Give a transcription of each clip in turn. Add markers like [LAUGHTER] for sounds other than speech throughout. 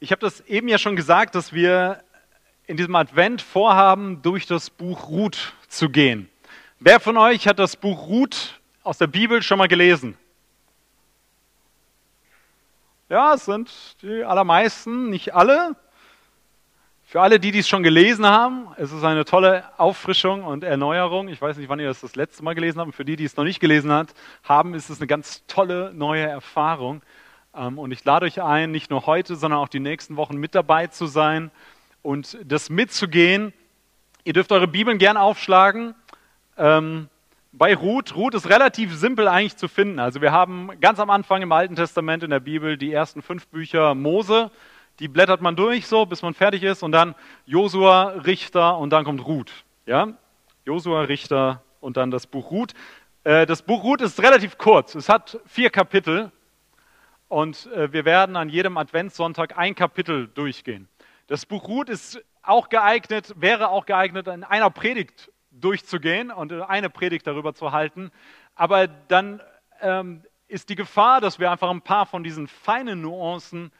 Ich habe das eben ja schon gesagt, dass wir in diesem Advent vorhaben, durch das Buch Ruth zu gehen. Wer von euch hat das Buch Ruth aus der Bibel schon mal gelesen? Ja, es sind die allermeisten, nicht alle. Für alle, die dies schon gelesen haben, es ist eine tolle Auffrischung und Erneuerung. Ich weiß nicht, wann ihr das das letzte Mal gelesen habt. Für die, die es noch nicht gelesen haben, ist es eine ganz tolle neue Erfahrung. Ähm, und ich lade euch ein, nicht nur heute, sondern auch die nächsten Wochen mit dabei zu sein und das mitzugehen. Ihr dürft eure Bibeln gern aufschlagen. Ähm, bei Ruth, Ruth ist relativ simpel eigentlich zu finden. Also wir haben ganz am Anfang im Alten Testament in der Bibel die ersten fünf Bücher Mose. Die blättert man durch so, bis man fertig ist. Und dann Josua, Richter und dann kommt Ruth. Ja? Josua, Richter und dann das Buch Ruth. Äh, das Buch Ruth ist relativ kurz. Es hat vier Kapitel. Und äh, wir werden an jedem Adventssonntag ein Kapitel durchgehen. Das Buch Ruth ist auch geeignet, wäre auch geeignet, in einer Predigt durchzugehen und eine Predigt darüber zu halten. Aber dann ähm, ist die Gefahr, dass wir einfach ein paar von diesen feinen Nuancen,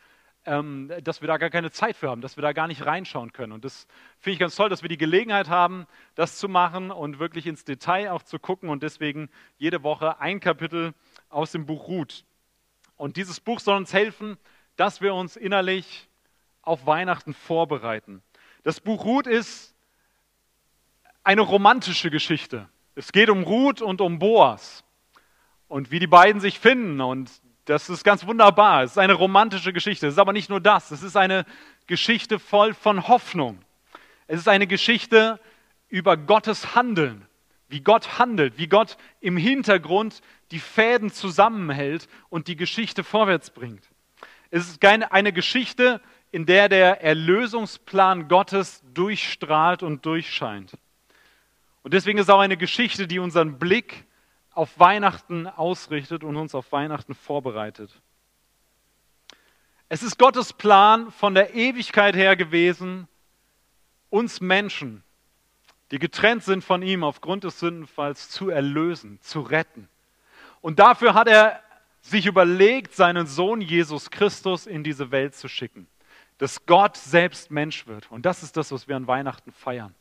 ähm, dass wir da gar keine Zeit für haben, dass wir da gar nicht reinschauen können. Und das finde ich ganz toll, dass wir die Gelegenheit haben, das zu machen und wirklich ins Detail auch zu gucken und deswegen jede Woche ein Kapitel aus dem Buch Ruth. Und dieses Buch soll uns helfen, dass wir uns innerlich auf Weihnachten vorbereiten. Das Buch Ruth ist eine romantische Geschichte. Es geht um Ruth und um Boas und wie die beiden sich finden und das ist ganz wunderbar. Es ist eine romantische Geschichte. Es ist aber nicht nur das. Es ist eine Geschichte voll von Hoffnung. Es ist eine Geschichte über Gottes Handeln, wie Gott handelt, wie Gott im Hintergrund die Fäden zusammenhält und die Geschichte vorwärts bringt. Es ist eine Geschichte, in der der Erlösungsplan Gottes durchstrahlt und durchscheint. Und deswegen ist es auch eine Geschichte, die unseren Blick auf Weihnachten ausrichtet und uns auf Weihnachten vorbereitet. Es ist Gottes Plan von der Ewigkeit her gewesen, uns Menschen, die getrennt sind von ihm aufgrund des Sündenfalls, zu erlösen, zu retten. Und dafür hat er sich überlegt, seinen Sohn Jesus Christus in diese Welt zu schicken. Dass Gott selbst Mensch wird. Und das ist das, was wir an Weihnachten feiern.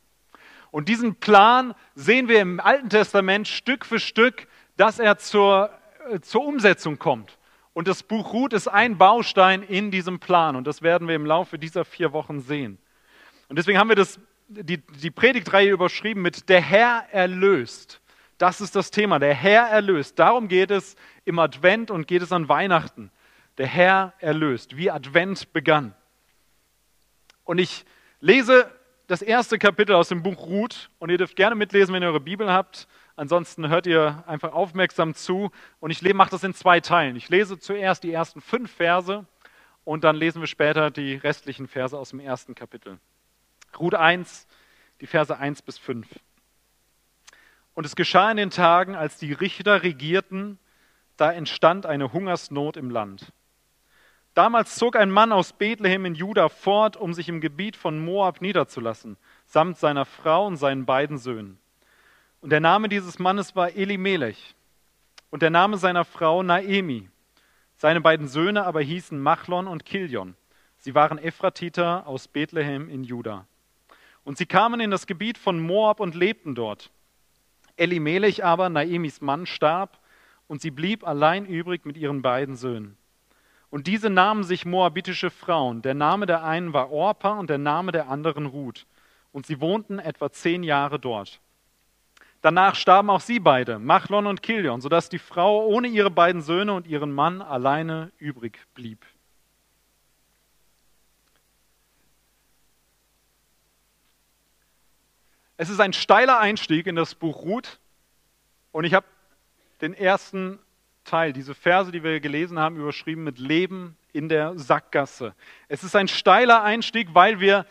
Und diesen Plan sehen wir im Alten Testament Stück für Stück, dass er zur, äh, zur Umsetzung kommt. Und das Buch Ruth ist ein Baustein in diesem Plan. Und das werden wir im Laufe dieser vier Wochen sehen. Und deswegen haben wir das, die, die Predigtreihe überschrieben mit Der Herr erlöst. Das ist das Thema, der Herr erlöst. Darum geht es im Advent und geht es an Weihnachten. Der Herr erlöst, wie Advent begann. Und ich lese das erste Kapitel aus dem Buch Ruth und ihr dürft gerne mitlesen, wenn ihr eure Bibel habt. Ansonsten hört ihr einfach aufmerksam zu und ich mache das in zwei Teilen. Ich lese zuerst die ersten fünf Verse und dann lesen wir später die restlichen Verse aus dem ersten Kapitel. Ruth 1, die Verse 1 bis 5. Und es geschah in den Tagen, als die Richter regierten, da entstand eine Hungersnot im Land. Damals zog ein Mann aus Bethlehem in Juda fort, um sich im Gebiet von Moab niederzulassen, samt seiner Frau und seinen beiden Söhnen. Und der Name dieses Mannes war Elimelech und der Name seiner Frau Naemi. Seine beiden Söhne aber hießen Machlon und Kilion. Sie waren Ephratiter aus Bethlehem in Juda. Und sie kamen in das Gebiet von Moab und lebten dort. Elimelech aber, Naemis Mann, starb und sie blieb allein übrig mit ihren beiden Söhnen. Und diese nahmen sich moabitische Frauen. Der Name der einen war Orpa und der Name der anderen Ruth. Und sie wohnten etwa zehn Jahre dort. Danach starben auch sie beide, Machlon und Kilion, sodass die Frau ohne ihre beiden Söhne und ihren Mann alleine übrig blieb. Es ist ein steiler Einstieg in das Buch Ruth und ich habe den ersten Teil, diese Verse, die wir gelesen haben, überschrieben mit Leben in der Sackgasse. Es ist ein steiler Einstieg, weil wir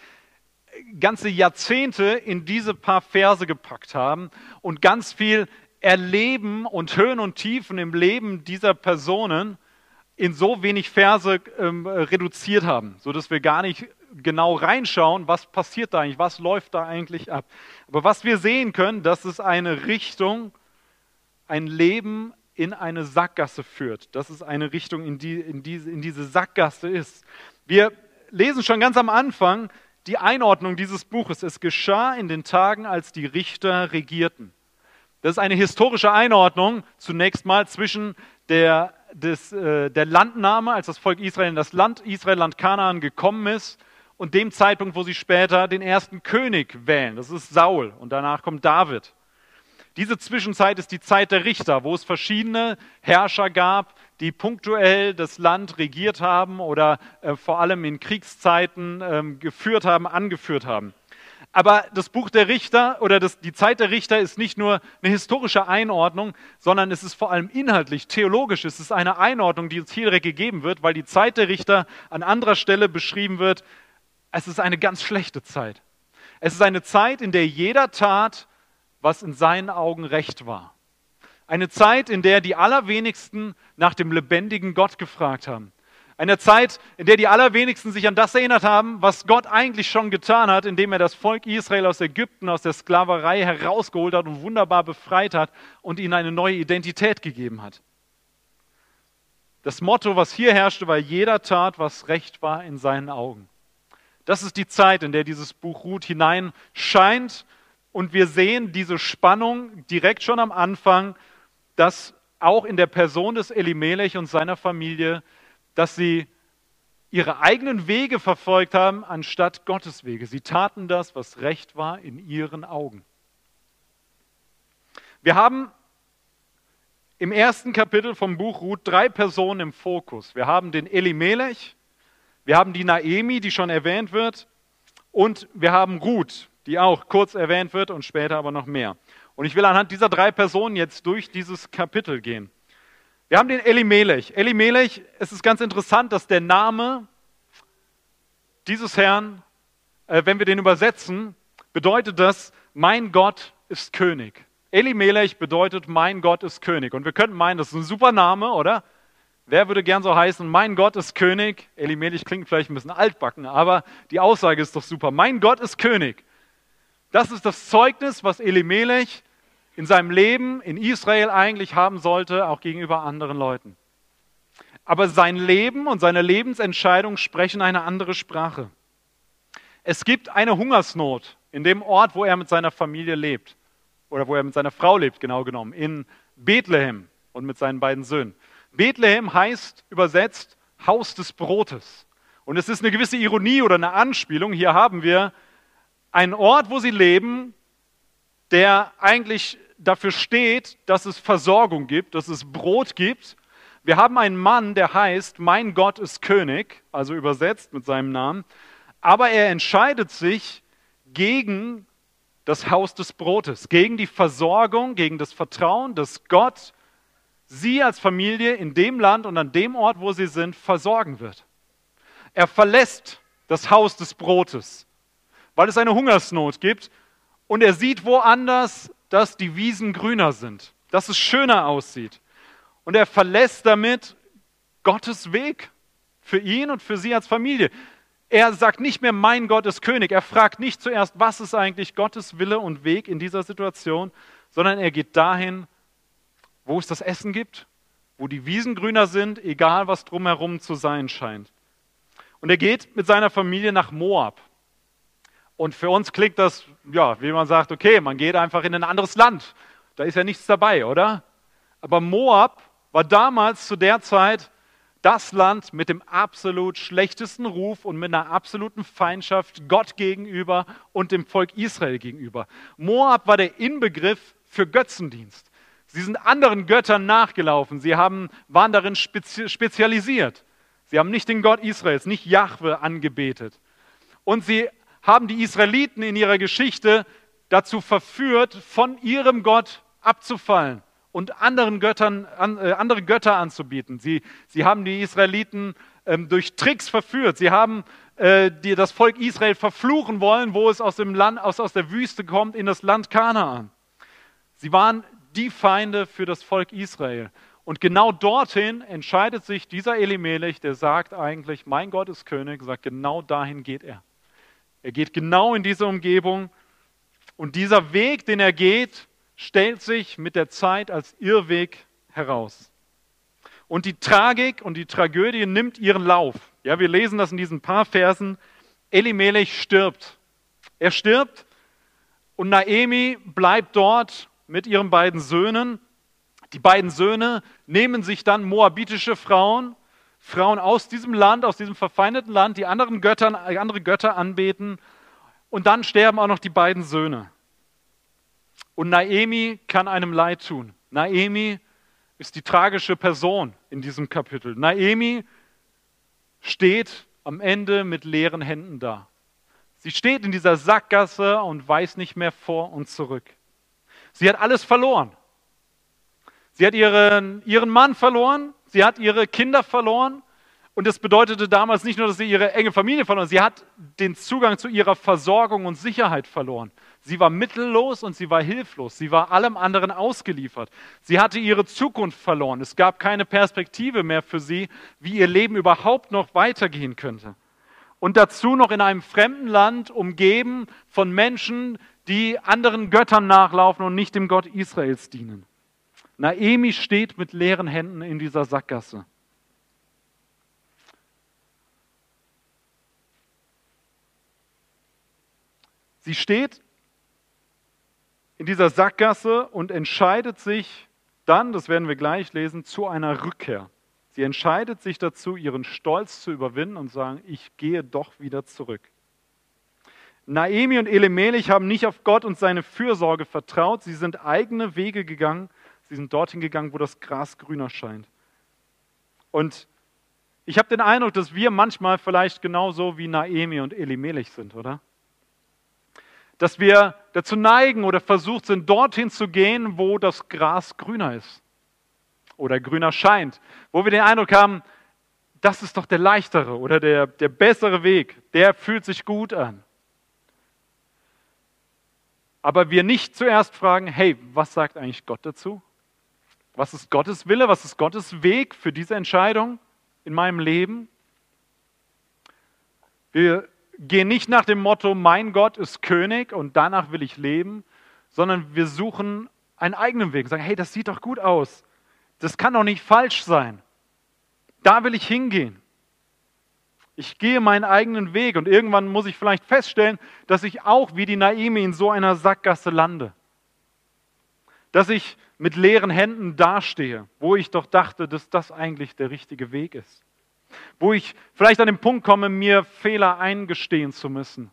ganze Jahrzehnte in diese paar Verse gepackt haben und ganz viel Erleben und Höhen und Tiefen im Leben dieser Personen in so wenig Verse ähm, reduziert haben, sodass wir gar nicht genau reinschauen, was passiert da eigentlich, was läuft da eigentlich ab. Aber was wir sehen können, dass es eine Richtung, ein Leben in eine Sackgasse führt, dass es eine Richtung in, die, in, diese, in diese Sackgasse ist. Wir lesen schon ganz am Anfang die Einordnung dieses Buches. Es geschah in den Tagen, als die Richter regierten. Das ist eine historische Einordnung zunächst mal zwischen der, des, äh, der Landnahme, als das Volk Israel in das Land Israel, Land Kanaan gekommen ist, und dem Zeitpunkt, wo sie später den ersten König wählen. Das ist Saul und danach kommt David. Diese Zwischenzeit ist die Zeit der Richter, wo es verschiedene Herrscher gab, die punktuell das Land regiert haben oder äh, vor allem in Kriegszeiten ähm, geführt haben, angeführt haben. Aber das Buch der Richter oder das, die Zeit der Richter ist nicht nur eine historische Einordnung, sondern es ist vor allem inhaltlich, theologisch. Es ist eine Einordnung, die uns hier gegeben wird, weil die Zeit der Richter an anderer Stelle beschrieben wird. Es ist eine ganz schlechte Zeit. Es ist eine Zeit, in der jeder tat, was in seinen Augen recht war. Eine Zeit, in der die allerwenigsten nach dem lebendigen Gott gefragt haben. Eine Zeit, in der die allerwenigsten sich an das erinnert haben, was Gott eigentlich schon getan hat, indem er das Volk Israel aus Ägypten, aus der Sklaverei herausgeholt hat und wunderbar befreit hat und ihnen eine neue Identität gegeben hat. Das Motto, was hier herrschte, war, jeder tat, was recht war in seinen Augen. Das ist die Zeit, in der dieses Buch Ruth hineinscheint und wir sehen diese Spannung direkt schon am Anfang, dass auch in der Person des Elimelech und seiner Familie, dass sie ihre eigenen Wege verfolgt haben, anstatt Gottes Wege. Sie taten das, was recht war in ihren Augen. Wir haben im ersten Kapitel vom Buch Ruth drei Personen im Fokus. Wir haben den Elimelech, wir haben die Naemi, die schon erwähnt wird, und wir haben Ruth, die auch kurz erwähnt wird und später aber noch mehr. Und ich will anhand dieser drei Personen jetzt durch dieses Kapitel gehen. Wir haben den Elimelech. Elimelech, es ist ganz interessant, dass der Name dieses Herrn, äh, wenn wir den übersetzen, bedeutet das, mein Gott ist König. Elimelech bedeutet, mein Gott ist König. Und wir könnten meinen, das ist ein super Name, oder? Wer würde gern so heißen, mein Gott ist König? Elimelech klingt vielleicht ein bisschen altbacken, aber die Aussage ist doch super. Mein Gott ist König. Das ist das Zeugnis, was Elimelech in seinem Leben in Israel eigentlich haben sollte, auch gegenüber anderen Leuten. Aber sein Leben und seine Lebensentscheidung sprechen eine andere Sprache. Es gibt eine Hungersnot in dem Ort, wo er mit seiner Familie lebt. Oder wo er mit seiner Frau lebt, genau genommen. In Bethlehem und mit seinen beiden Söhnen. Bethlehem heißt übersetzt Haus des Brotes. Und es ist eine gewisse Ironie oder eine Anspielung. Hier haben wir ein Ort, wo sie leben, der eigentlich dafür steht, dass es Versorgung gibt, dass es Brot gibt. Wir haben einen Mann, der heißt, mein Gott ist König, also übersetzt mit seinem Namen, aber er entscheidet sich gegen das Haus des Brotes, gegen die Versorgung, gegen das Vertrauen, dass Gott sie als Familie in dem Land und an dem Ort, wo sie sind, versorgen wird. Er verlässt das Haus des Brotes weil es eine Hungersnot gibt. Und er sieht woanders, dass die Wiesen grüner sind, dass es schöner aussieht. Und er verlässt damit Gottes Weg für ihn und für sie als Familie. Er sagt nicht mehr, mein Gott ist König. Er fragt nicht zuerst, was ist eigentlich Gottes Wille und Weg in dieser Situation, sondern er geht dahin, wo es das Essen gibt, wo die Wiesen grüner sind, egal was drumherum zu sein scheint. Und er geht mit seiner Familie nach Moab. Und für uns klingt das, ja, wie man sagt, okay, man geht einfach in ein anderes Land. Da ist ja nichts dabei, oder? Aber Moab war damals zu der Zeit das Land mit dem absolut schlechtesten Ruf und mit einer absoluten Feindschaft Gott gegenüber und dem Volk Israel gegenüber. Moab war der Inbegriff für Götzendienst. Sie sind anderen Göttern nachgelaufen. Sie haben, waren darin spezialisiert. Sie haben nicht den Gott Israels, nicht Jahwe angebetet. Und sie haben die Israeliten in ihrer Geschichte dazu verführt, von ihrem Gott abzufallen und anderen Göttern, an, äh, andere Götter anzubieten. Sie, sie haben die Israeliten ähm, durch Tricks verführt. Sie haben äh, die, das Volk Israel verfluchen wollen, wo es aus, dem Land, aus, aus der Wüste kommt, in das Land Kanaan. Sie waren die Feinde für das Volk Israel. Und genau dorthin entscheidet sich dieser Elimelech, der sagt eigentlich, mein Gott ist König, sagt, genau dahin geht er. Er geht genau in diese Umgebung und dieser Weg, den er geht, stellt sich mit der Zeit als Irrweg heraus. Und die Tragik und die Tragödie nimmt ihren Lauf. Ja, wir lesen das in diesen paar Versen. Elimelech stirbt. Er stirbt und Naemi bleibt dort mit ihren beiden Söhnen. Die beiden Söhne nehmen sich dann moabitische Frauen, Frauen aus diesem Land, aus diesem verfeindeten Land, die anderen Göttern, andere Götter anbeten. Und dann sterben auch noch die beiden Söhne. Und Naemi kann einem leid tun. Naemi ist die tragische Person in diesem Kapitel. Naemi steht am Ende mit leeren Händen da. Sie steht in dieser Sackgasse und weiß nicht mehr vor und zurück. Sie hat alles verloren. Sie hat ihren, ihren Mann verloren, sie hat ihre Kinder verloren. Und das bedeutete damals nicht nur, dass sie ihre enge Familie verloren, sie hat den Zugang zu ihrer Versorgung und Sicherheit verloren. Sie war mittellos und sie war hilflos. Sie war allem anderen ausgeliefert. Sie hatte ihre Zukunft verloren. Es gab keine Perspektive mehr für sie, wie ihr Leben überhaupt noch weitergehen könnte. Und dazu noch in einem fremden Land, umgeben von Menschen, die anderen Göttern nachlaufen und nicht dem Gott Israels dienen. Naemi steht mit leeren Händen in dieser Sackgasse. Sie steht in dieser Sackgasse und entscheidet sich dann, das werden wir gleich lesen, zu einer Rückkehr. Sie entscheidet sich dazu, ihren Stolz zu überwinden und sagen, ich gehe doch wieder zurück. Naemi und Elimelech haben nicht auf Gott und seine Fürsorge vertraut. Sie sind eigene Wege gegangen. Sie sind dorthin gegangen, wo das Gras grüner scheint. Und ich habe den Eindruck, dass wir manchmal vielleicht genauso wie Naemi und Elimelech sind, oder? dass wir dazu neigen oder versucht sind, dorthin zu gehen, wo das Gras grüner ist oder grüner scheint, wo wir den Eindruck haben, das ist doch der leichtere oder der, der bessere Weg, der fühlt sich gut an. Aber wir nicht zuerst fragen, hey, was sagt eigentlich Gott dazu? Was ist Gottes Wille? Was ist Gottes Weg für diese Entscheidung in meinem Leben? Wir gehen nicht nach dem Motto, mein Gott ist König und danach will ich leben, sondern wir suchen einen eigenen Weg. Sagen, hey, das sieht doch gut aus. Das kann doch nicht falsch sein. Da will ich hingehen. Ich gehe meinen eigenen Weg und irgendwann muss ich vielleicht feststellen, dass ich auch wie die Naimi in so einer Sackgasse lande. Dass ich mit leeren Händen dastehe, wo ich doch dachte, dass das eigentlich der richtige Weg ist wo ich vielleicht an den Punkt komme, mir Fehler eingestehen zu müssen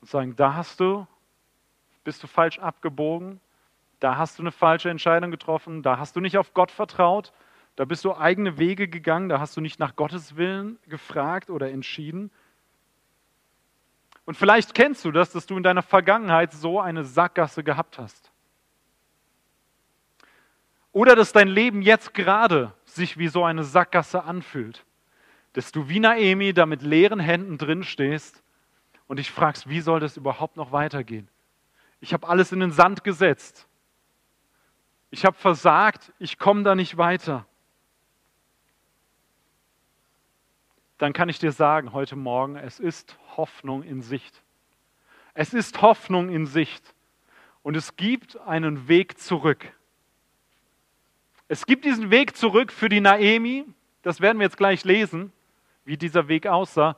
und sagen, da hast du, bist du falsch abgebogen, da hast du eine falsche Entscheidung getroffen, da hast du nicht auf Gott vertraut, da bist du eigene Wege gegangen, da hast du nicht nach Gottes Willen gefragt oder entschieden. Und vielleicht kennst du das, dass du in deiner Vergangenheit so eine Sackgasse gehabt hast. Oder dass dein Leben jetzt gerade sich wie so eine Sackgasse anfühlt dass du wie Naemi da mit leeren Händen drin stehst und dich fragst, wie soll das überhaupt noch weitergehen? Ich habe alles in den Sand gesetzt. Ich habe versagt, ich komme da nicht weiter. Dann kann ich dir sagen heute Morgen, es ist Hoffnung in Sicht. Es ist Hoffnung in Sicht. Und es gibt einen Weg zurück. Es gibt diesen Weg zurück für die Naemi, das werden wir jetzt gleich lesen wie dieser Weg aussah.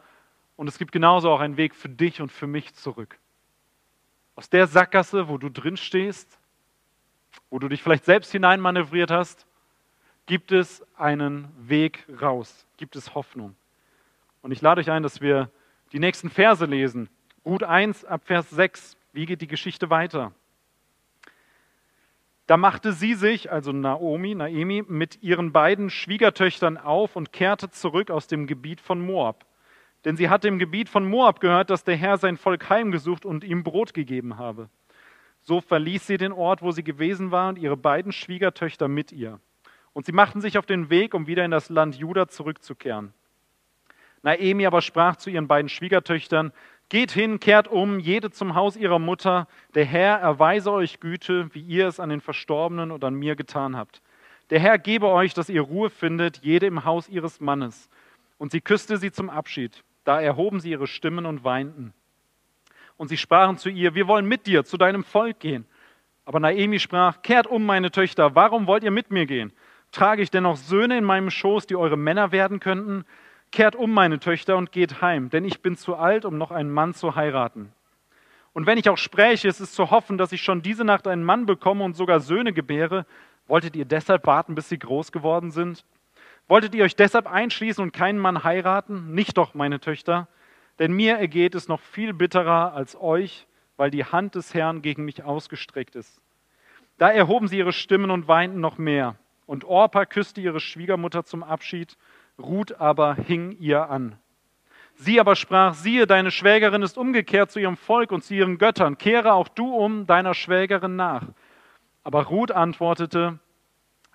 Und es gibt genauso auch einen Weg für dich und für mich zurück. Aus der Sackgasse, wo du drin stehst, wo du dich vielleicht selbst hineinmanövriert hast, gibt es einen Weg raus, gibt es Hoffnung. Und ich lade euch ein, dass wir die nächsten Verse lesen. Ruth 1 ab Vers 6. Wie geht die Geschichte weiter? Da machte sie sich, also Naomi, Naemi, mit ihren beiden Schwiegertöchtern auf und kehrte zurück aus dem Gebiet von Moab. Denn sie hatte im Gebiet von Moab gehört, dass der Herr sein Volk heimgesucht und ihm Brot gegeben habe. So verließ sie den Ort, wo sie gewesen war, und ihre beiden Schwiegertöchter mit ihr. Und sie machten sich auf den Weg, um wieder in das Land Juda zurückzukehren. Naemi aber sprach zu ihren beiden Schwiegertöchtern, Geht hin, kehrt um, jede zum Haus ihrer Mutter. Der Herr erweise euch Güte, wie ihr es an den Verstorbenen und an mir getan habt. Der Herr gebe euch, dass ihr Ruhe findet, jede im Haus ihres Mannes. Und sie küsste sie zum Abschied. Da erhoben sie ihre Stimmen und weinten. Und sie sprachen zu ihr, wir wollen mit dir zu deinem Volk gehen. Aber Naemi sprach, kehrt um, meine Töchter, warum wollt ihr mit mir gehen? Trage ich denn noch Söhne in meinem Schoß, die eure Männer werden könnten? Kehrt um, meine Töchter, und geht heim, denn ich bin zu alt, um noch einen Mann zu heiraten. Und wenn ich auch spräche, es ist zu hoffen, dass ich schon diese Nacht einen Mann bekomme und sogar Söhne gebäre. Wolltet ihr deshalb warten, bis sie groß geworden sind? Wolltet ihr euch deshalb einschließen und keinen Mann heiraten? Nicht doch, meine Töchter, denn mir ergeht es noch viel bitterer als euch, weil die Hand des Herrn gegen mich ausgestreckt ist. Da erhoben sie ihre Stimmen und weinten noch mehr. Und Orpa küsste ihre Schwiegermutter zum Abschied, Ruth aber hing ihr an. Sie aber sprach, siehe, deine Schwägerin ist umgekehrt zu ihrem Volk und zu ihren Göttern, kehre auch du um deiner Schwägerin nach. Aber Ruth antwortete,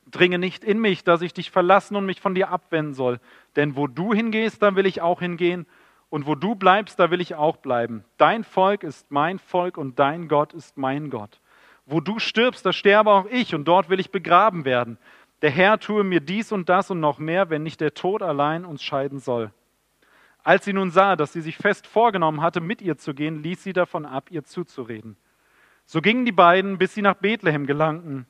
dringe nicht in mich, dass ich dich verlassen und mich von dir abwenden soll. Denn wo du hingehst, da will ich auch hingehen, und wo du bleibst, da will ich auch bleiben. Dein Volk ist mein Volk und dein Gott ist mein Gott. Wo du stirbst, da sterbe auch ich, und dort will ich begraben werden. Der Herr tue mir dies und das und noch mehr, wenn nicht der Tod allein uns scheiden soll. Als sie nun sah, dass sie sich fest vorgenommen hatte, mit ihr zu gehen, ließ sie davon ab, ihr zuzureden. So gingen die beiden, bis sie nach Bethlehem gelangten.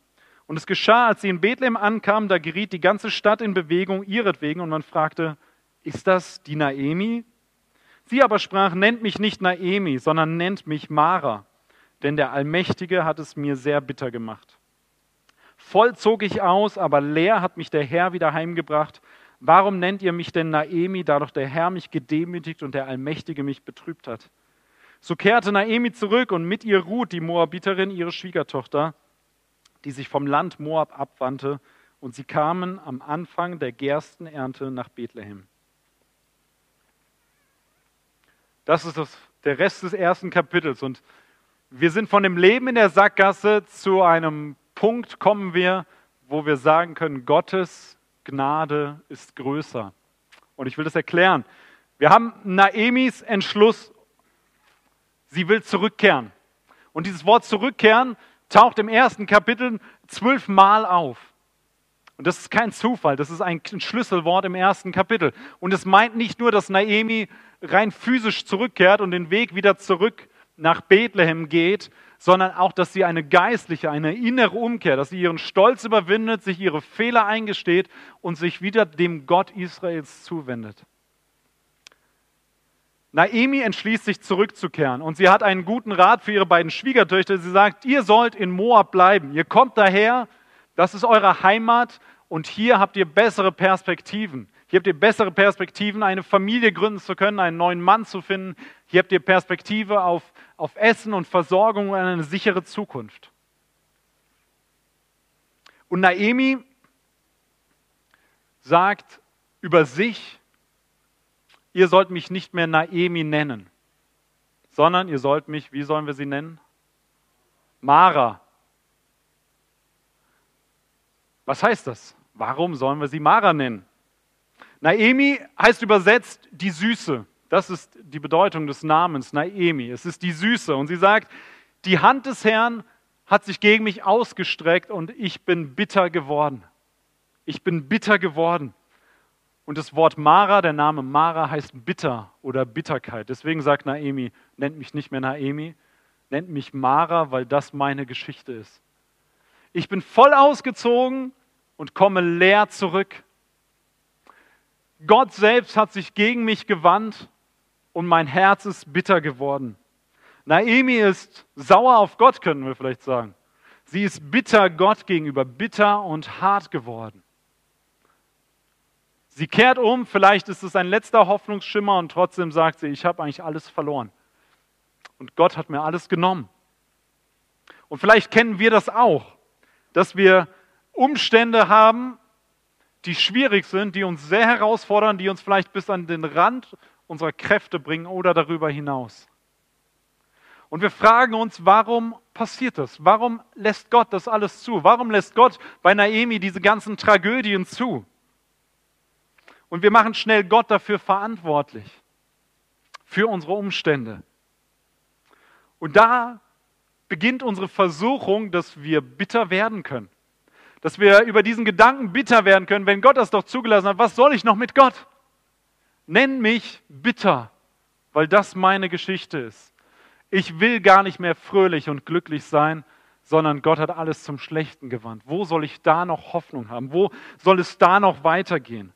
Und es geschah, als sie in Bethlehem ankamen, da geriet die ganze Stadt in Bewegung ihretwegen und man fragte, ist das die Naemi? Sie aber sprach, nennt mich nicht Naemi, sondern nennt mich Mara, denn der Allmächtige hat es mir sehr bitter gemacht. Voll zog ich aus, aber leer hat mich der Herr wieder heimgebracht. Warum nennt ihr mich denn Naemi, da doch der Herr mich gedemütigt und der Allmächtige mich betrübt hat? So kehrte Naemi zurück und mit ihr Ruth, die Moabiterin, ihre Schwiegertochter, die sich vom Land Moab abwandte, und sie kamen am Anfang der Gerstenernte nach Bethlehem. Das ist das, der Rest des ersten Kapitels. Und wir sind von dem Leben in der Sackgasse zu einem Punkt kommen wir, wo wir sagen können, Gottes Gnade ist größer. Und ich will das erklären. Wir haben Naemis Entschluss, sie will zurückkehren. Und dieses Wort zurückkehren taucht im ersten Kapitel zwölfmal auf. Und das ist kein Zufall, das ist ein Schlüsselwort im ersten Kapitel. Und es meint nicht nur, dass Naemi rein physisch zurückkehrt und den Weg wieder zurück nach Bethlehem geht, sondern auch, dass sie eine geistliche, eine innere Umkehr, dass sie ihren Stolz überwindet, sich ihre Fehler eingesteht und sich wieder dem Gott Israels zuwendet. Naemi entschließt sich zurückzukehren und sie hat einen guten Rat für ihre beiden Schwiegertöchter. Sie sagt, ihr sollt in Moab bleiben. Ihr kommt daher, das ist eure Heimat und hier habt ihr bessere Perspektiven. Hier habt ihr bessere Perspektiven, eine Familie gründen zu können, einen neuen Mann zu finden. Hier habt ihr Perspektive auf, auf Essen und Versorgung und eine sichere Zukunft. Und Naemi sagt über sich, ihr sollt mich nicht mehr Naemi nennen, sondern ihr sollt mich, wie sollen wir sie nennen? Mara. Was heißt das? Warum sollen wir sie Mara nennen? Naemi heißt übersetzt die Süße. Das ist die Bedeutung des Namens Naemi. Es ist die Süße. Und sie sagt, die Hand des Herrn hat sich gegen mich ausgestreckt und ich bin bitter geworden. Ich bin bitter geworden. Und das Wort Mara, der Name Mara heißt bitter oder Bitterkeit. Deswegen sagt Naemi, nennt mich nicht mehr Naemi, nennt mich Mara, weil das meine Geschichte ist. Ich bin voll ausgezogen und komme leer zurück. Gott selbst hat sich gegen mich gewandt und mein Herz ist bitter geworden. Naemi ist sauer auf Gott, könnten wir vielleicht sagen. Sie ist bitter Gott gegenüber, bitter und hart geworden. Sie kehrt um, vielleicht ist es ein letzter Hoffnungsschimmer und trotzdem sagt sie, ich habe eigentlich alles verloren. Und Gott hat mir alles genommen. Und vielleicht kennen wir das auch, dass wir Umstände haben, die schwierig sind, die uns sehr herausfordern, die uns vielleicht bis an den Rand unserer Kräfte bringen oder darüber hinaus. Und wir fragen uns, warum passiert das? Warum lässt Gott das alles zu? Warum lässt Gott bei Naemi diese ganzen Tragödien zu? Und wir machen schnell Gott dafür verantwortlich, für unsere Umstände. Und da beginnt unsere Versuchung, dass wir bitter werden können dass wir über diesen Gedanken bitter werden können, wenn Gott das doch zugelassen hat, was soll ich noch mit Gott? Nenn mich bitter, weil das meine Geschichte ist. Ich will gar nicht mehr fröhlich und glücklich sein, sondern Gott hat alles zum Schlechten gewandt. Wo soll ich da noch Hoffnung haben? Wo soll es da noch weitergehen?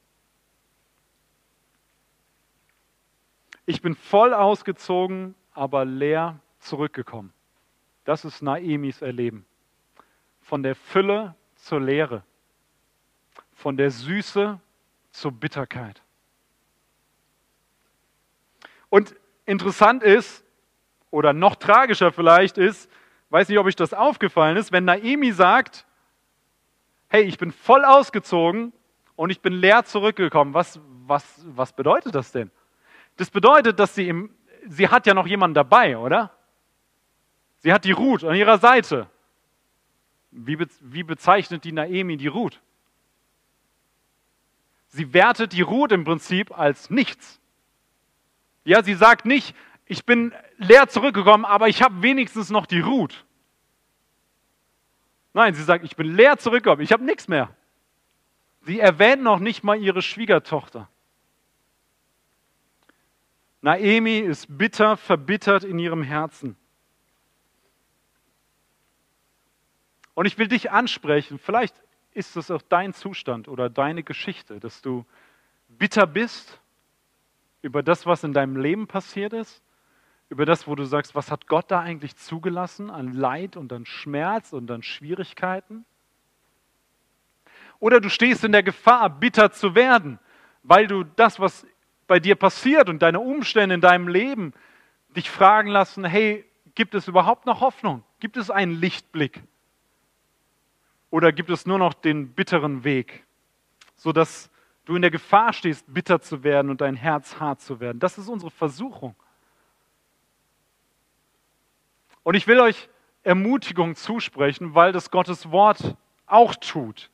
Ich bin voll ausgezogen, aber leer zurückgekommen. Das ist Naemis Erleben. Von der Fülle zur Leere. Von der Süße zur Bitterkeit. Und interessant ist, oder noch tragischer vielleicht ist, weiß nicht, ob euch das aufgefallen ist, wenn Naemi sagt, hey, ich bin voll ausgezogen und ich bin leer zurückgekommen. Was, was, was bedeutet das denn? Das bedeutet, dass sie im, sie hat ja noch jemanden dabei, oder? Sie hat die Ruth an ihrer Seite. Wie, be, wie bezeichnet die Naemi die Ruth? Sie wertet die Ruth im Prinzip als nichts. Ja, sie sagt nicht, ich bin leer zurückgekommen, aber ich habe wenigstens noch die Ruth. Nein, sie sagt, ich bin leer zurückgekommen, ich habe nichts mehr. Sie erwähnt noch nicht mal ihre Schwiegertochter. Naemi ist bitter, verbittert in ihrem Herzen. Und ich will dich ansprechen, vielleicht ist es auch dein Zustand oder deine Geschichte, dass du bitter bist über das, was in deinem Leben passiert ist, über das, wo du sagst, was hat Gott da eigentlich zugelassen an Leid und an Schmerz und an Schwierigkeiten? Oder du stehst in der Gefahr, bitter zu werden, weil du das, was bei dir passiert und deine Umstände in deinem Leben dich fragen lassen, hey, gibt es überhaupt noch Hoffnung? Gibt es einen Lichtblick? Oder gibt es nur noch den bitteren Weg, sodass du in der Gefahr stehst, bitter zu werden und dein Herz hart zu werden? Das ist unsere Versuchung. Und ich will euch Ermutigung zusprechen, weil das Gottes Wort auch tut.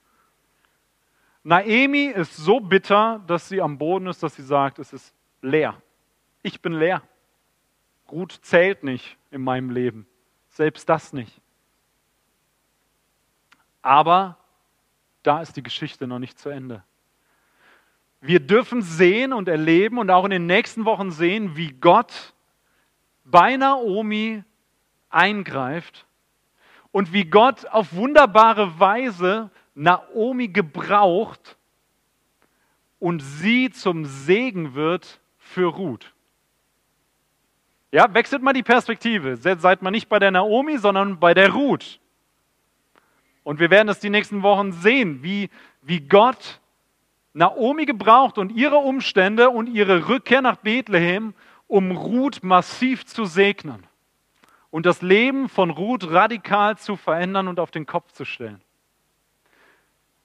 Naemi ist so bitter, dass sie am Boden ist, dass sie sagt, es ist leer. Ich bin leer. Ruth zählt nicht in meinem Leben. Selbst das nicht. Aber da ist die Geschichte noch nicht zu Ende. Wir dürfen sehen und erleben und auch in den nächsten Wochen sehen, wie Gott bei Naomi eingreift und wie Gott auf wunderbare Weise Naomi gebraucht und sie zum Segen wird für Ruth. Ja, wechselt mal die Perspektive. Seid mal nicht bei der Naomi, sondern bei der Ruth. Und wir werden es die nächsten Wochen sehen, wie, wie Gott Naomi gebraucht und ihre Umstände und ihre Rückkehr nach Bethlehem, um Ruth massiv zu segnen und das Leben von Ruth radikal zu verändern und auf den Kopf zu stellen.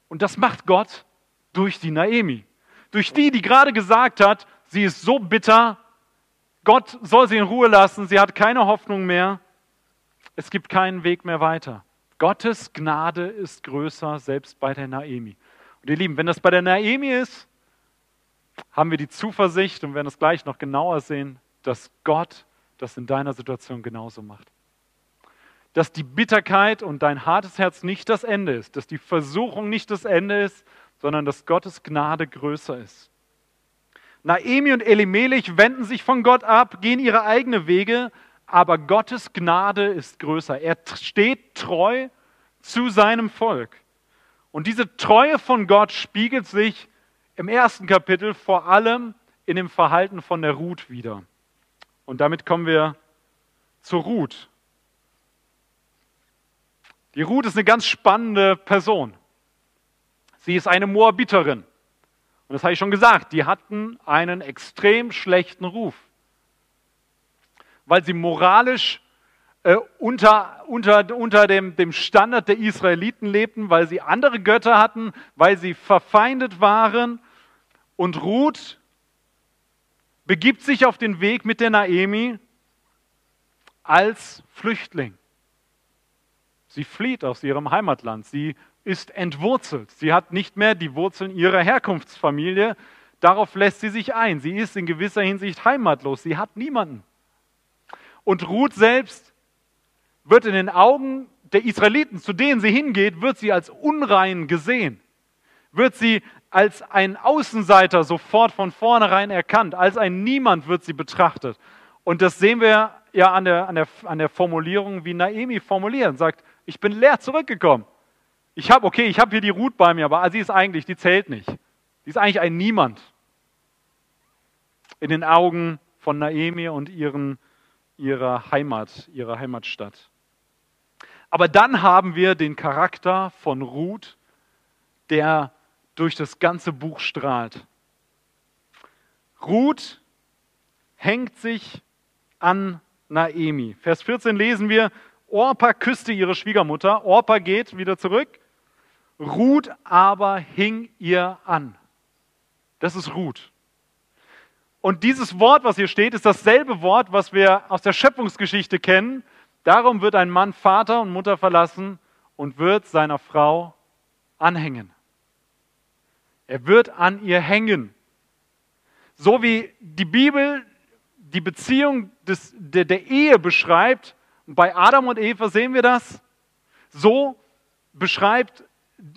Und das macht Gott durch die Naemi. Durch die, die gerade gesagt hat, sie ist so bitter, Gott soll sie in Ruhe lassen, sie hat keine Hoffnung mehr, es gibt keinen Weg mehr weiter. Gottes Gnade ist größer, selbst bei der Naemi. Und ihr Lieben, wenn das bei der Naemi ist, haben wir die Zuversicht und werden es gleich noch genauer sehen, dass Gott das in deiner Situation genauso macht. Dass die Bitterkeit und dein hartes Herz nicht das Ende ist, dass die Versuchung nicht das Ende ist, sondern dass Gottes Gnade größer ist. Naemi und Elimelech wenden sich von Gott ab, gehen ihre eigenen Wege, aber Gottes Gnade ist größer. Er steht treu zu seinem Volk. Und diese Treue von Gott spiegelt sich im ersten Kapitel vor allem in dem Verhalten von der Ruth wieder. Und damit kommen wir zur Ruth. Die Ruth ist eine ganz spannende Person. Sie ist eine Moabiterin. Und das habe ich schon gesagt, die hatten einen extrem schlechten Ruf, weil sie moralisch äh, unter, unter, unter dem, dem Standard der Israeliten lebten, weil sie andere Götter hatten, weil sie verfeindet waren. Und Ruth begibt sich auf den Weg mit der Naemi als Flüchtling. Sie flieht aus ihrem Heimatland. Sie ist entwurzelt. Sie hat nicht mehr die Wurzeln ihrer Herkunftsfamilie. Darauf lässt sie sich ein. Sie ist in gewisser Hinsicht heimatlos. Sie hat niemanden. Und Ruth selbst wird in den Augen der Israeliten, zu denen sie hingeht, wird sie als unrein gesehen. Wird sie als ein Außenseiter sofort von vornherein erkannt, als ein Niemand wird sie betrachtet. Und das sehen wir ja an der, an der, an der Formulierung, wie Naemi formuliert, sagt, ich bin leer zurückgekommen. Ich habe, okay, ich habe hier die Ruth bei mir, aber sie ist eigentlich, die zählt nicht. Die ist eigentlich ein Niemand in den Augen von Naemi und ihren, ihrer Heimat, ihrer Heimatstadt. Aber dann haben wir den Charakter von Ruth, der durch das ganze Buch strahlt. Ruth hängt sich an Naemi. Vers 14 lesen wir, Orpa küsste ihre Schwiegermutter, Orpa geht wieder zurück, Ruth aber hing ihr an. Das ist Ruth. Und dieses Wort, was hier steht, ist dasselbe Wort, was wir aus der Schöpfungsgeschichte kennen. Darum wird ein Mann Vater und Mutter verlassen und wird seiner Frau anhängen. Er wird an ihr hängen. So wie die Bibel die Beziehung des, der, der Ehe beschreibt, bei Adam und Eva sehen wir das, so beschreibt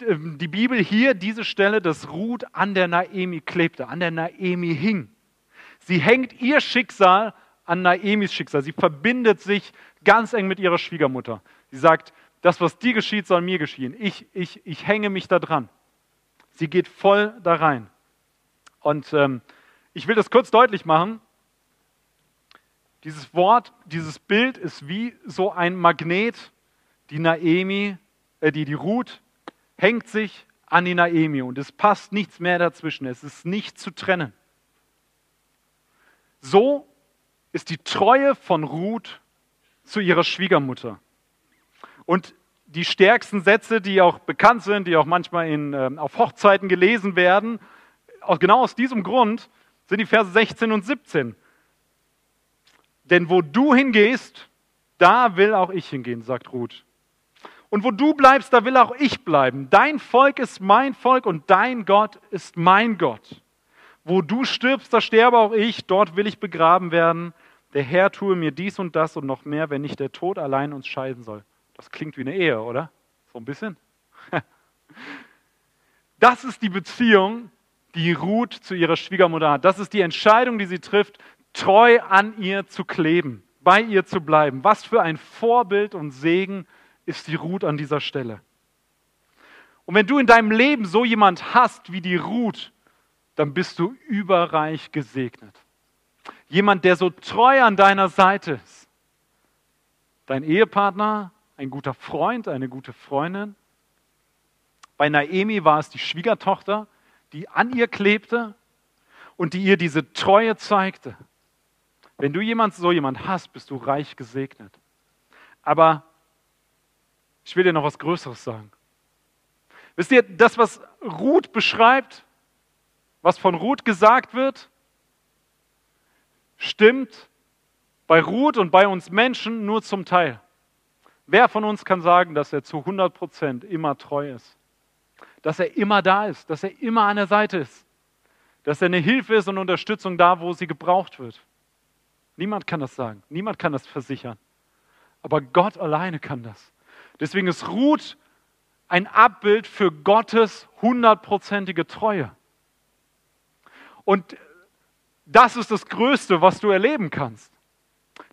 ähm, die Bibel hier diese Stelle, dass Ruth an der Naemi klebte, an der Naemi hing. Sie hängt ihr Schicksal an Naemis Schicksal. Sie verbindet sich ganz eng mit ihrer Schwiegermutter. Sie sagt, das, was dir geschieht, soll mir geschehen. Ich, ich, ich hänge mich da dran. Sie geht voll da rein. Und ähm, ich will das kurz deutlich machen. Dieses Wort, dieses Bild ist wie so ein Magnet. Die Naemi, äh, die, die Ruth hängt sich an die Naemi und es passt nichts mehr dazwischen. Es ist nicht zu trennen. So ist die Treue von Ruth zu ihrer Schwiegermutter. Und die stärksten Sätze, die auch bekannt sind, die auch manchmal in, äh, auf Hochzeiten gelesen werden, auch genau aus diesem Grund sind die Verse 16 und 17. Denn wo du hingehst, da will auch ich hingehen, sagt Ruth. Und wo du bleibst, da will auch ich bleiben. Dein Volk ist mein Volk und dein Gott ist mein Gott. Wo du stirbst, da sterbe auch ich, dort will ich begraben werden. Der Herr tue mir dies und das und noch mehr, wenn nicht der Tod allein uns scheiden soll. Das klingt wie eine Ehe, oder? So ein bisschen. [LAUGHS] Das ist die Beziehung, die Ruth zu ihrer Schwiegermutter hat. Das ist die Entscheidung, die sie trifft, treu an ihr zu kleben, bei ihr zu bleiben. Was für ein Vorbild und Segen ist die Ruth an dieser Stelle. Und wenn du in deinem Leben so jemand hast wie die Ruth, dann bist du überreich gesegnet. Jemand, der so treu an deiner Seite ist. Dein Ehepartner, ein guter Freund, eine gute Freundin. Bei Naemi war es die Schwiegertochter, die an ihr klebte und die ihr diese Treue zeigte. Wenn du jemand, so jemand hast, bist du reich gesegnet. Aber ich will dir noch was Größeres sagen. Wisst ihr, das, was Ruth beschreibt, was von Ruth gesagt wird, stimmt bei Ruth und bei uns Menschen nur zum Teil. Wer von uns kann sagen, dass er zu 100 Prozent immer treu ist? Dass er immer da ist, dass er immer an der Seite ist, dass er eine Hilfe ist und Unterstützung da, wo sie gebraucht wird. Niemand kann das sagen, niemand kann das versichern. Aber Gott alleine kann das. Deswegen ist Ruth ein Abbild für Gottes hundertprozentige Treue. Und das ist das Größte, was du erleben kannst.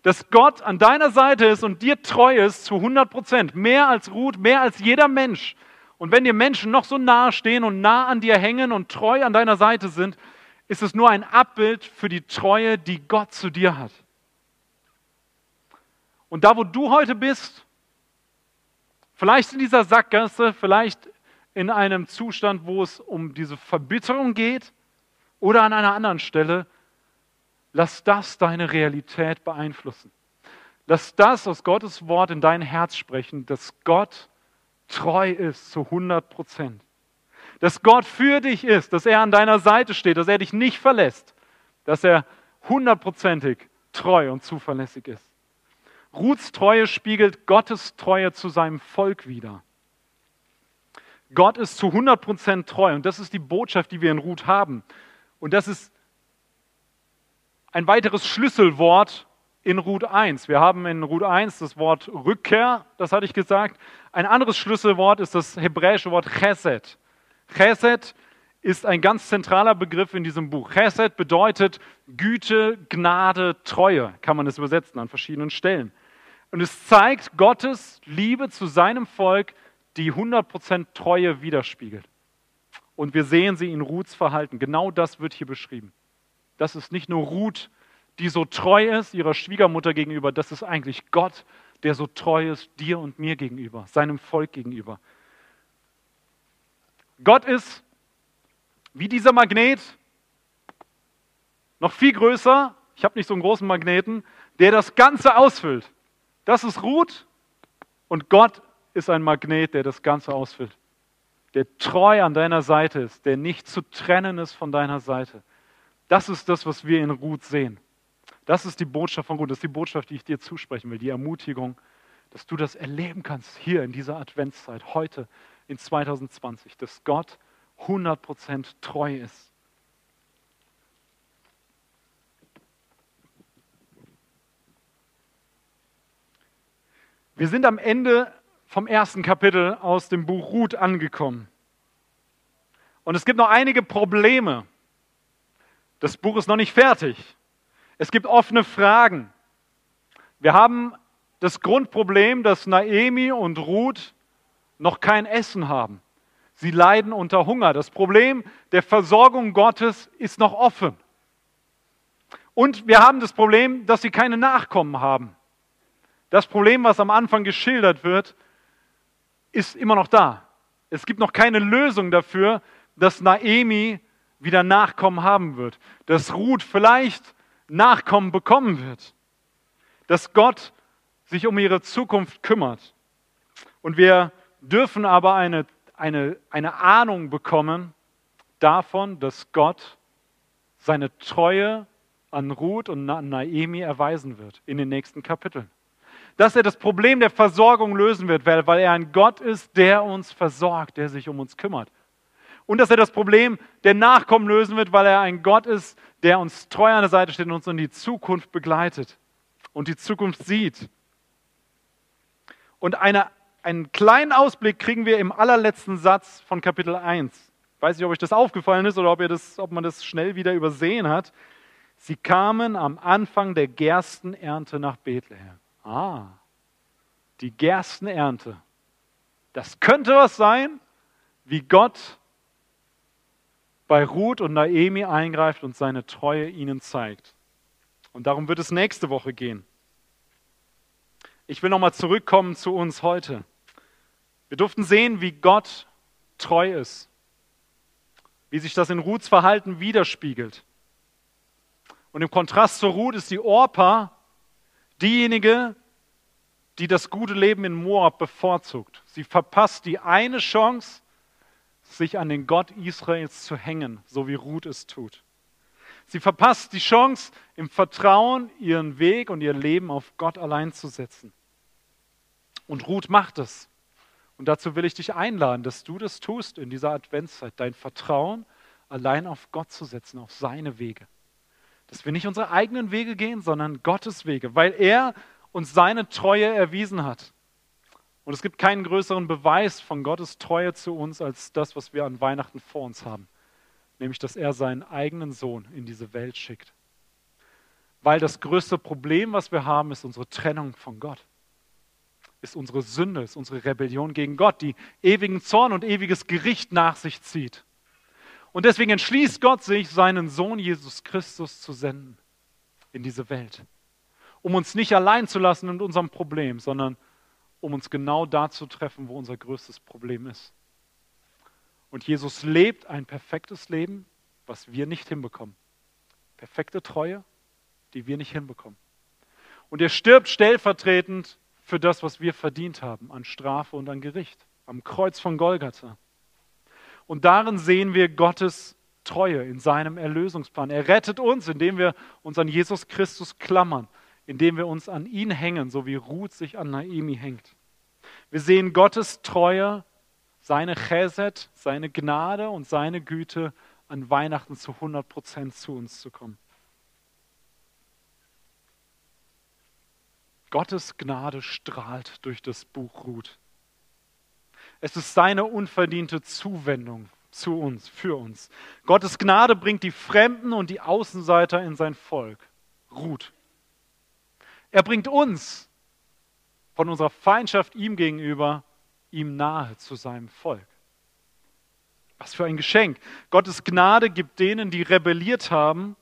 Dass Gott an deiner Seite ist und dir treu ist zu 100 Prozent. Mehr als Ruth, mehr als jeder Mensch. Und wenn dir Menschen noch so nahe stehen und nah an dir hängen und treu an deiner Seite sind, ist es nur ein Abbild für die Treue, die Gott zu dir hat. Und da, wo du heute bist, vielleicht in dieser Sackgasse, vielleicht in einem Zustand, wo es um diese Verbitterung geht, oder an einer anderen Stelle, lass das deine Realität beeinflussen. Lass das aus Gottes Wort in dein Herz sprechen, dass Gott treu ist zu 100 Prozent. Dass Gott für dich ist, dass er an deiner Seite steht, dass er dich nicht verlässt, dass er hundertprozentig treu und zuverlässig ist. Ruths Treue spiegelt Gottes Treue zu seinem Volk wider. Gott ist zu 100% treu und das ist die Botschaft, die wir in Ruth haben. Und das ist ein weiteres Schlüsselwort in Ruth 1. Wir haben in Ruth 1 das Wort Rückkehr, das hatte ich gesagt. Ein anderes Schlüsselwort ist das hebräische Wort Chesed. Chesed ist ein ganz zentraler Begriff in diesem Buch. Chesed bedeutet Güte, Gnade, Treue, kann man es übersetzen an verschiedenen Stellen. Und es zeigt Gottes Liebe zu seinem Volk, die 100% Treue widerspiegelt. Und wir sehen sie in Ruths Verhalten. Genau das wird hier beschrieben. Das ist nicht nur Ruth, die so treu ist ihrer Schwiegermutter gegenüber. Das ist eigentlich Gott, der so treu ist dir und mir gegenüber, seinem Volk gegenüber. Gott ist wie dieser Magnet, noch viel größer, ich habe nicht so einen großen Magneten, der das Ganze ausfüllt. Das ist Ruth und Gott ist ein Magnet, der das Ganze ausfüllt. Der treu an deiner Seite ist, der nicht zu trennen ist von deiner Seite. Das ist das, was wir in Ruth sehen. Das ist die Botschaft von Ruth, das ist die Botschaft, die ich dir zusprechen will, die Ermutigung, dass du das erleben kannst hier in dieser Adventszeit, heute in 2020, dass Gott 100% treu ist. Wir sind am Ende vom ersten Kapitel aus dem Buch Ruth angekommen. Und es gibt noch einige Probleme. Das Buch ist noch nicht fertig. Es gibt offene Fragen. Wir haben das Grundproblem, dass Naemi und Ruth noch kein Essen haben. Sie leiden unter Hunger. Das Problem der Versorgung Gottes ist noch offen. Und wir haben das Problem, dass sie keine Nachkommen haben. Das Problem, was am Anfang geschildert wird, ist immer noch da. Es gibt noch keine Lösung dafür, dass Naemi wieder Nachkommen haben wird, dass Ruth vielleicht Nachkommen bekommen wird, dass Gott sich um ihre Zukunft kümmert. Und wir dürfen aber eine, eine, eine Ahnung bekommen davon, dass Gott seine Treue an Ruth und Naemi erweisen wird in den nächsten Kapiteln dass er das Problem der Versorgung lösen wird, weil er ein Gott ist, der uns versorgt, der sich um uns kümmert. Und dass er das Problem der Nachkommen lösen wird, weil er ein Gott ist, der uns treu an der Seite steht und uns in die Zukunft begleitet und die Zukunft sieht. Und eine, einen kleinen Ausblick kriegen wir im allerletzten Satz von Kapitel 1. Ich weiß nicht, ob euch das aufgefallen ist oder ob, ihr das, ob man das schnell wieder übersehen hat. Sie kamen am Anfang der Gerstenernte nach Bethlehem. Ah, die Gerstenernte. Das könnte was sein, wie Gott bei Ruth und Naemi eingreift und seine Treue ihnen zeigt. Und darum wird es nächste Woche gehen. Ich will nochmal zurückkommen zu uns heute. Wir durften sehen, wie Gott treu ist, wie sich das in Ruths Verhalten widerspiegelt. Und im Kontrast zur Ruth ist die Orpa diejenige, die das gute Leben in Moab bevorzugt. Sie verpasst die eine Chance, sich an den Gott Israels zu hängen, so wie Ruth es tut. Sie verpasst die Chance, im Vertrauen ihren Weg und ihr Leben auf Gott allein zu setzen. Und Ruth macht es. Und dazu will ich dich einladen, dass du das tust in dieser Adventszeit, dein Vertrauen allein auf Gott zu setzen, auf seine Wege. Dass wir nicht unsere eigenen Wege gehen, sondern Gottes Wege, weil er uns seine Treue erwiesen hat. Und es gibt keinen größeren Beweis von Gottes Treue zu uns als das, was wir an Weihnachten vor uns haben, nämlich dass er seinen eigenen Sohn in diese Welt schickt. Weil das größte Problem, was wir haben, ist unsere Trennung von Gott. Ist unsere Sünde, ist unsere Rebellion gegen Gott, die ewigen Zorn und ewiges Gericht nach sich zieht. Und deswegen entschließt Gott sich, seinen Sohn Jesus Christus zu senden in diese Welt. Um uns nicht allein zu lassen in unserem Problem, sondern um uns genau da zu treffen, wo unser größtes Problem ist. Und Jesus lebt ein perfektes Leben, was wir nicht hinbekommen. Perfekte Treue, die wir nicht hinbekommen. Und er stirbt stellvertretend für das, was wir verdient haben an Strafe und an Gericht, am Kreuz von Golgatha. Und darin sehen wir Gottes Treue in seinem Erlösungsplan. Er rettet uns, indem wir uns an Jesus Christus klammern, indem wir uns an ihn hängen, so wie Ruth sich an Naimi hängt. Wir sehen Gottes Treue, seine Chesed, seine Gnade und seine Güte an Weihnachten zu 100 Prozent zu uns zu kommen. Gottes Gnade strahlt durch das Buch Ruth. Es ist seine unverdiente Zuwendung zu uns, für uns. Gottes Gnade bringt die Fremden und die Außenseiter in sein Volk. Ruth. Er bringt uns von unserer Feindschaft ihm gegenüber ihm nahe zu seinem Volk. Was für ein Geschenk. Gottes Gnade gibt denen, die rebelliert haben,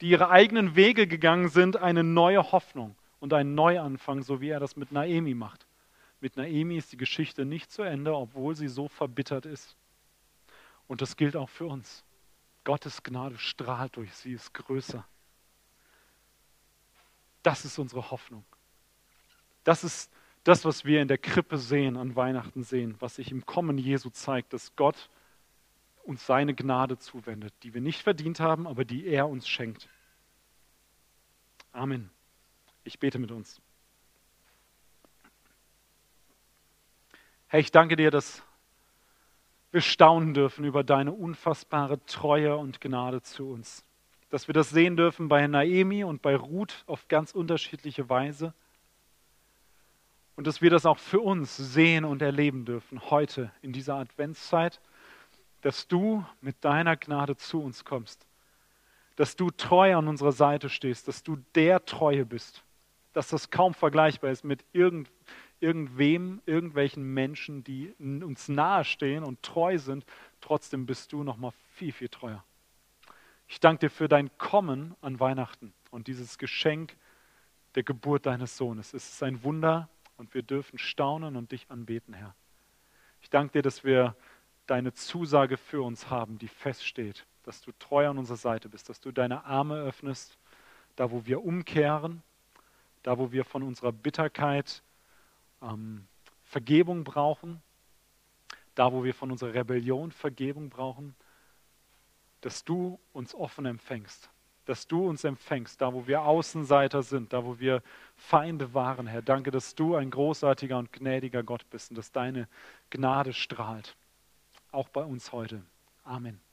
die ihre eigenen Wege gegangen sind, eine neue Hoffnung und einen Neuanfang, so wie er das mit Naemi macht. Mit Naemi ist die Geschichte nicht zu Ende, obwohl sie so verbittert ist. Und das gilt auch für uns. Gottes Gnade strahlt durch sie, ist größer. Das ist unsere Hoffnung. Das ist das, was wir in der Krippe sehen, an Weihnachten sehen, was sich im Kommen Jesu zeigt, dass Gott uns seine Gnade zuwendet, die wir nicht verdient haben, aber die er uns schenkt. Amen. Ich bete mit uns. Herr, ich danke dir, dass wir staunen dürfen über deine unfassbare Treue und Gnade zu uns. Dass wir das sehen dürfen bei Naemi und bei Ruth auf ganz unterschiedliche Weise. Und dass wir das auch für uns sehen und erleben dürfen heute in dieser Adventszeit, dass du mit deiner Gnade zu uns kommst, dass du treu an unserer Seite stehst, dass du der Treue bist, dass das kaum vergleichbar ist mit irgend, irgendwem, irgendwelchen Menschen, die uns nahestehen und treu sind. Trotzdem bist du noch mal viel, viel treuer. Ich danke dir für dein Kommen an Weihnachten und dieses Geschenk der Geburt deines Sohnes. Es ist ein Wunder und wir dürfen staunen und dich anbeten, Herr. Ich danke dir, dass wir deine Zusage für uns haben, die feststeht, dass du treu an unserer Seite bist, dass du deine Arme öffnest, da wo wir umkehren, da wo wir von unserer Bitterkeit ähm, Vergebung brauchen, da wo wir von unserer Rebellion Vergebung brauchen, dass du uns offen empfängst, dass du uns empfängst, da wo wir Außenseiter sind, da wo wir Feinde waren, Herr. Danke, dass du ein großartiger und gnädiger Gott bist und dass deine Gnade strahlt, auch bei uns heute. Amen.